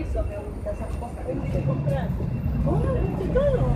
paraíso, me gustan esas cosas. A comprar? Todo!